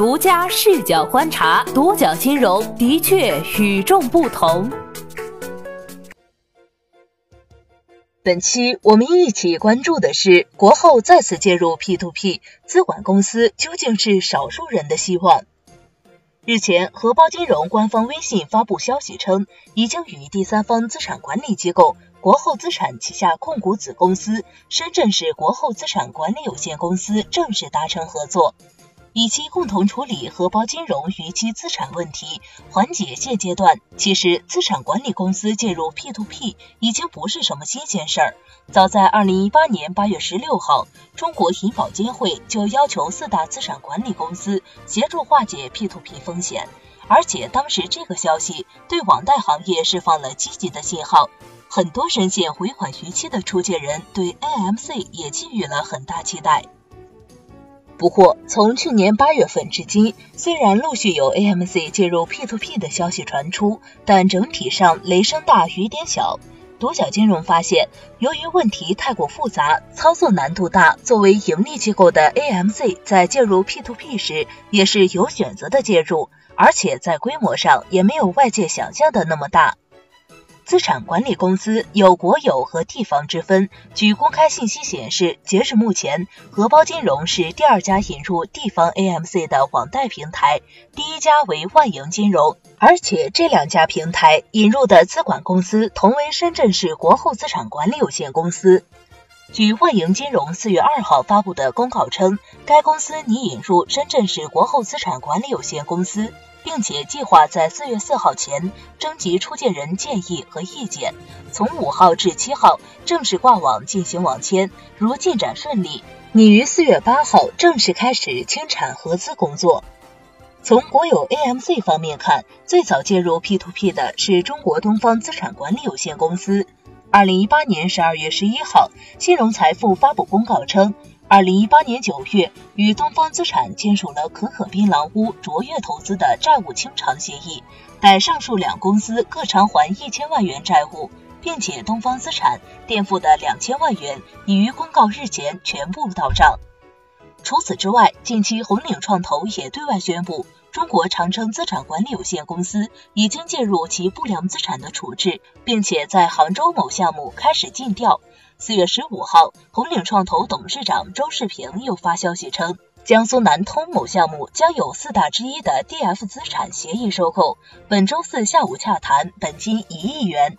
独家视角观察，独角金融的确与众不同。本期我们一起关注的是，国后再次介入 P2P 资管公司究竟是少数人的希望？日前，荷包金融官方微信发布消息称，已经与第三方资产管理机构国后资产旗下控股子公司深圳市国后资产管理有限公司正式达成合作。以期共同处理荷包金融逾期资产问题，缓解现阶段。其实，资产管理公司介入 P2P 已经不是什么新鲜事儿。早在2018年8月16号，中国银保监会就要求四大资产管理公司协助化解 P2P 风险，而且当时这个消息对网贷行业释放了积极的信号，很多深陷回款逾期的出借人对 AMC 也寄予了很大期待。不过，从去年八月份至今，虽然陆续有 AMC 介入 P2P 的消息传出，但整体上雷声大雨点小。独角金融发现，由于问题太过复杂，操作难度大，作为盈利机构的 AMC 在介入 P2P 时也是有选择的介入，而且在规模上也没有外界想象的那么大。资产管理公司有国有和地方之分。据公开信息显示，截至目前，荷包金融是第二家引入地方 AMC 的网贷平台，第一家为万盈金融。而且这两家平台引入的资管公司同为深圳市国后资产管理有限公司。据万盈金融四月二号发布的公告称，该公司拟引入深圳市国后资产管理有限公司。并且计划在四月四号前征集出借人建议和意见，从五号至七号正式挂网进行网签。如进展顺利，拟于四月八号正式开始清产合资工作。从国有 AMC 方面看，最早介入 P2P 的是中国东方资产管理有限公司。二零一八年十二月十一号，信融财富发布公告称。二零一八年九月，与东方资产签署了可可槟榔屋卓越投资的债务清偿协议，待上述两公司各偿还一千万元债务，并且东方资产垫付的两千万元已于公告日前全部到账。除此之外，近期红岭创投也对外宣布，中国长城资产管理有限公司已经介入其不良资产的处置，并且在杭州某项目开始尽调。四月十五号，红岭创投董事长周世平又发消息称，江苏南通某项目将有四大之一的 DF 资产协议收购，本周四下午洽谈，本金一亿元。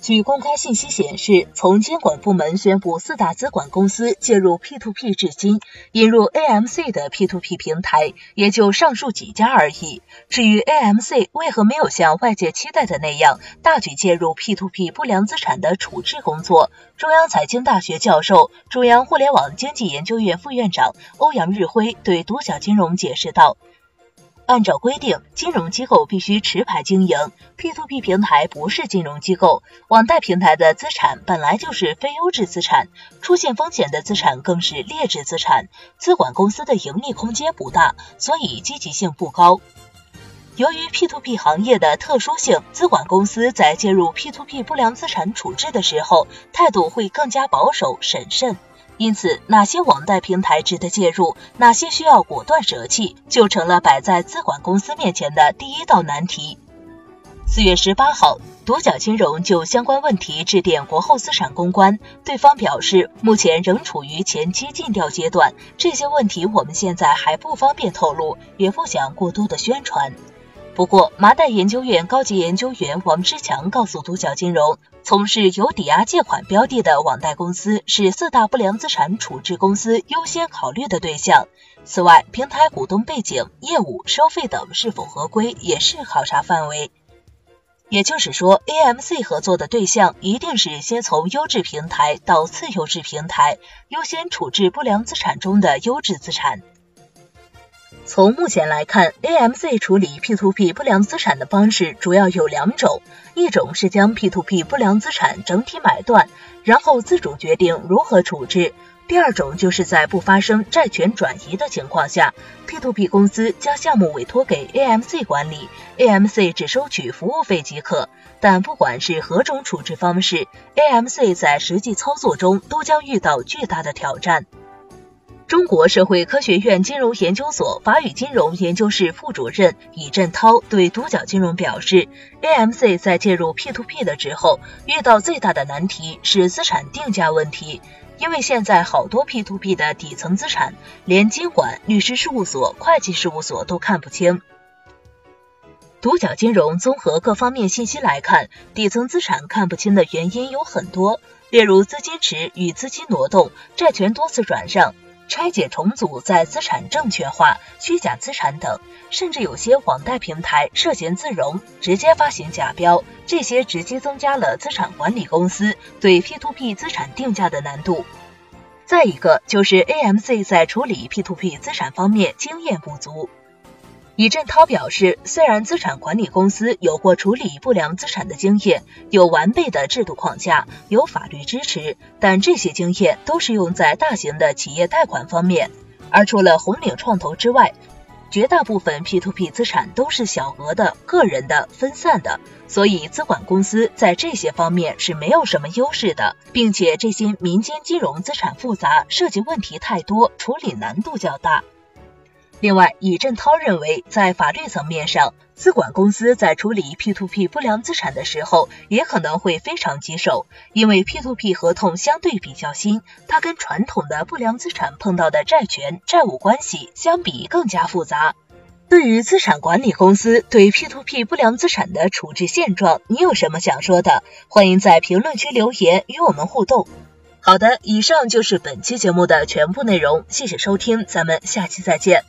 据公开信息显示，从监管部门宣布四大资管公司介入 P2P 至今，引入 AMC 的 P2P 平台也就上述几家而已。至于 AMC 为何没有像外界期待的那样大举介入 P2P 不良资产的处置工作，中央财经大学教授、中央互联网经济研究院副院长欧阳日辉对独角金融解释道。按照规定，金融机构必须持牌经营。P2P 平台不是金融机构，网贷平台的资产本来就是非优质资产，出现风险的资产更是劣质资产。资管公司的盈利空间不大，所以积极性不高。由于 P2P 行业的特殊性，资管公司在介入 P2P 不良资产处置的时候，态度会更加保守审慎。因此，哪些网贷平台值得介入，哪些需要果断舍弃，就成了摆在资管公司面前的第一道难题。四月十八号，独角金融就相关问题致电国后资产公关，对方表示目前仍处于前期尽调阶段，这些问题我们现在还不方便透露，也不想过多的宣传。不过，麻袋研究院高级研究员王之强告诉独角金融，从事有抵押借款标的的网贷公司是四大不良资产处置公司优先考虑的对象。此外，平台股东背景、业务、收费等是否合规也是考察范围。也就是说，AMC 合作的对象一定是先从优质平台到次优质平台，优先处置不良资产中的优质资产。从目前来看，AMC 处理 P2P 不良资产的方式主要有两种，一种是将 P2P 不良资产整体买断，然后自主决定如何处置；第二种就是在不发生债权转移的情况下，P2P 公司将项目委托给 AMC 管理，AMC 只收取服务费即可。但不管是何种处置方式，AMC 在实际操作中都将遇到巨大的挑战。中国社会科学院金融研究所法语金融研究室副主任李振涛对独角金融表示，AMC 在介入 P2P 的时候，遇到最大的难题是资产定价问题，因为现在好多 P2P 的底层资产，连监管、律师事务所、会计事务所都看不清。独角金融综合各方面信息来看，底层资产看不清的原因有很多，例如资金池与资金挪动、债权多次转让。拆解重组在资产证券化、虚假资产等，甚至有些网贷平台涉嫌自融，直接发行假标，这些直接增加了资产管理公司对 P2P 资产定价的难度。再一个就是 AMC 在处理 P2P 资产方面经验不足。李振涛表示，虽然资产管理公司有过处理不良资产的经验，有完备的制度框架，有法律支持，但这些经验都是用在大型的企业贷款方面。而除了红岭创投之外，绝大部分 P2P 资产都是小额的、个人的、分散的，所以资管公司在这些方面是没有什么优势的，并且这些民间金融资产复杂，涉及问题太多，处理难度较大。另外，尹振涛认为，在法律层面上，资管公司在处理 P2P 不良资产的时候，也可能会非常棘手，因为 P2P 合同相对比较新，它跟传统的不良资产碰到的债权、债务关系相比更加复杂。对于资产管理公司对 P2P 不良资产的处置现状，你有什么想说的？欢迎在评论区留言与我们互动。好的，以上就是本期节目的全部内容，谢谢收听，咱们下期再见。